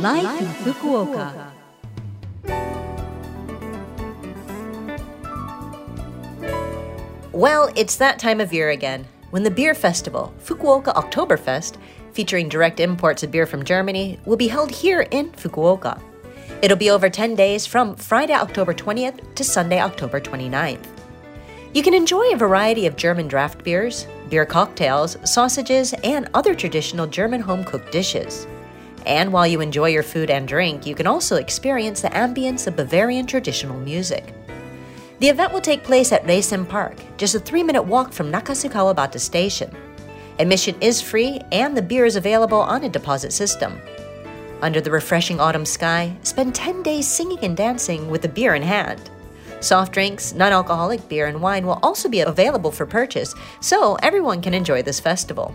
Life, in Fukuoka. Well, it's that time of year again when the beer festival, Fukuoka Oktoberfest, featuring direct imports of beer from Germany, will be held here in Fukuoka. It'll be over 10 days from Friday, October 20th to Sunday, October 29th. You can enjoy a variety of German draft beers, beer cocktails, sausages, and other traditional German home cooked dishes. And while you enjoy your food and drink, you can also experience the ambience of Bavarian traditional music. The event will take place at Reisen Park, just a three minute walk from Nakasukawabata Station. Admission is free and the beer is available on a deposit system. Under the refreshing autumn sky, spend 10 days singing and dancing with a beer in hand. Soft drinks, non alcoholic beer, and wine will also be available for purchase, so everyone can enjoy this festival.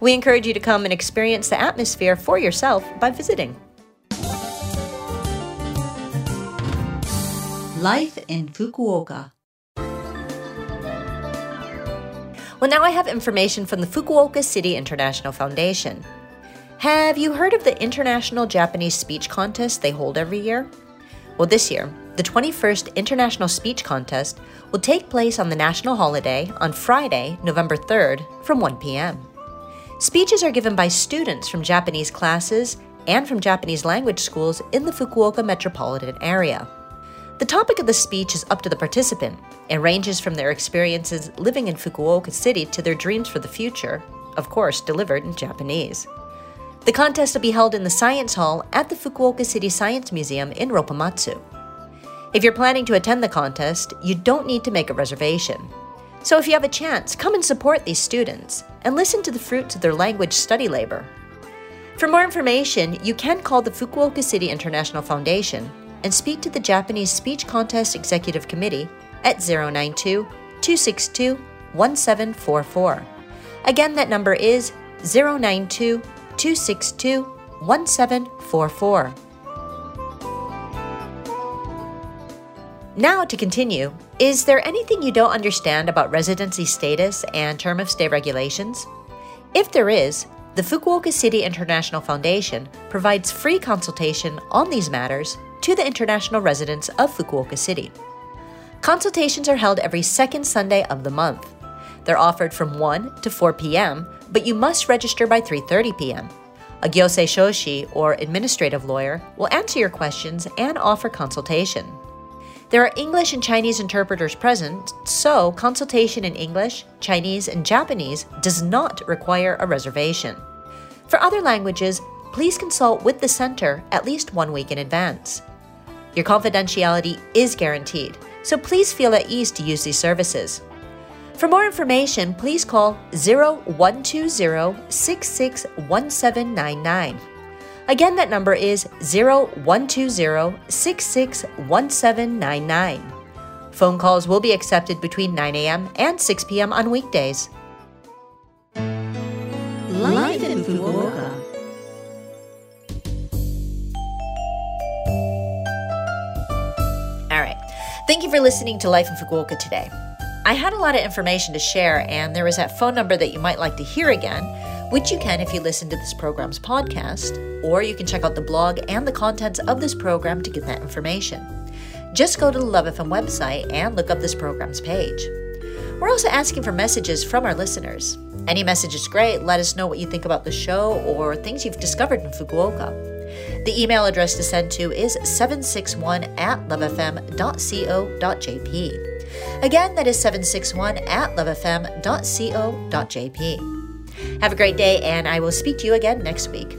We encourage you to come and experience the atmosphere for yourself by visiting. Life in Fukuoka. Well, now I have information from the Fukuoka City International Foundation. Have you heard of the International Japanese Speech Contest they hold every year? Well, this year, the 21st International Speech Contest will take place on the national holiday on Friday, November 3rd from 1 p.m. Speeches are given by students from Japanese classes and from Japanese language schools in the Fukuoka metropolitan area. The topic of the speech is up to the participant and ranges from their experiences living in Fukuoka City to their dreams for the future, of course, delivered in Japanese. The contest will be held in the Science Hall at the Fukuoka City Science Museum in Ropponmatsu. If you're planning to attend the contest, you don't need to make a reservation. So if you have a chance, come and support these students and listen to the fruits of their language study labor. For more information, you can call the Fukuoka City International Foundation and speak to the Japanese Speech Contest Executive Committee at 092 262 1744. Again, that number is 092 262 1744. Now, to continue, is there anything you don't understand about residency status and term of stay regulations? If there is, the Fukuoka City International Foundation provides free consultation on these matters to the international residents of Fukuoka City. Consultations are held every second Sunday of the month. They're offered from 1 to 4 p.m., but you must register by 3:30 p.m. A gyosei shoshi or administrative lawyer will answer your questions and offer consultation. There are English and Chinese interpreters present, so consultation in English, Chinese, and Japanese does not require a reservation. For other languages, please consult with the center at least one week in advance. Your confidentiality is guaranteed, so please feel at ease to use these services. For more information, please call 0120 661799. Again, that number is 0120 Phone calls will be accepted between 9 a.m. and 6 p.m. on weekdays. Life in Fukuoka. All right. Thank you for listening to Life in Fukuoka today. I had a lot of information to share, and there was that phone number that you might like to hear again which you can if you listen to this program's podcast, or you can check out the blog and the contents of this program to get that information. Just go to the Love FM website and look up this program's page. We're also asking for messages from our listeners. Any message is great. Let us know what you think about the show or things you've discovered in Fukuoka. The email address to send to is 761 at lovefm.co.jp. Again, that is 761 at lovefm.co.jp. Have a great day, and I will speak to you again next week.